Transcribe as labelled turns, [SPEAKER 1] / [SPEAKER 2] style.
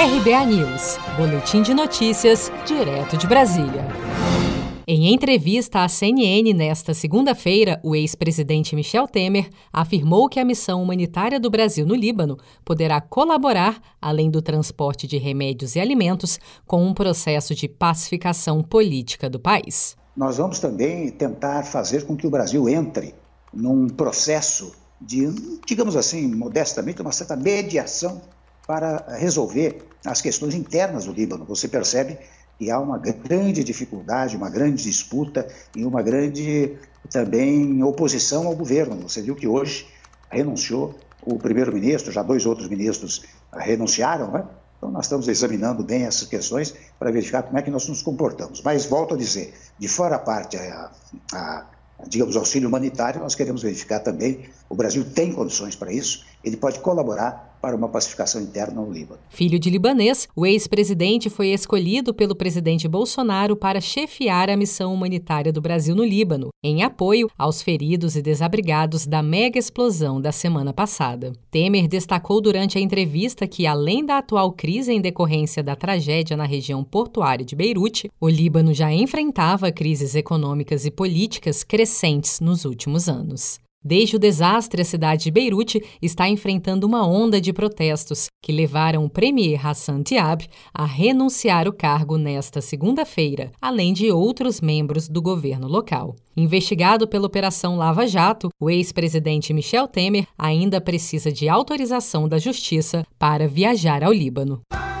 [SPEAKER 1] RBA News, Boletim de Notícias, direto de Brasília. Em entrevista à CNN nesta segunda-feira, o ex-presidente Michel Temer afirmou que a missão humanitária do Brasil no Líbano poderá colaborar, além do transporte de remédios e alimentos, com um processo de pacificação política do país.
[SPEAKER 2] Nós vamos também tentar fazer com que o Brasil entre num processo de, digamos assim, modestamente, uma certa mediação para resolver as questões internas do Líbano. Você percebe que há uma grande dificuldade, uma grande disputa e uma grande também oposição ao governo. Você viu que hoje renunciou o primeiro-ministro, já dois outros ministros renunciaram, né? Então, nós estamos examinando bem essas questões para verificar como é que nós nos comportamos. Mas, volto a dizer, de fora a parte a, a digamos, auxílio humanitário, nós queremos verificar também, o Brasil tem condições para isso, ele pode colaborar para uma pacificação interna no Líbano.
[SPEAKER 1] Filho de libanês, o ex-presidente foi escolhido pelo presidente Bolsonaro para chefiar a missão humanitária do Brasil no Líbano, em apoio aos feridos e desabrigados da mega explosão da semana passada. Temer destacou durante a entrevista que, além da atual crise em decorrência da tragédia na região portuária de Beirute, o Líbano já enfrentava crises econômicas e políticas crescentes nos últimos anos. Desde o desastre, a cidade de Beirute está enfrentando uma onda de protestos que levaram o premier Hassan Diab a renunciar o cargo nesta segunda-feira, além de outros membros do governo local. Investigado pela Operação Lava Jato, o ex-presidente Michel Temer ainda precisa de autorização da Justiça para viajar ao Líbano.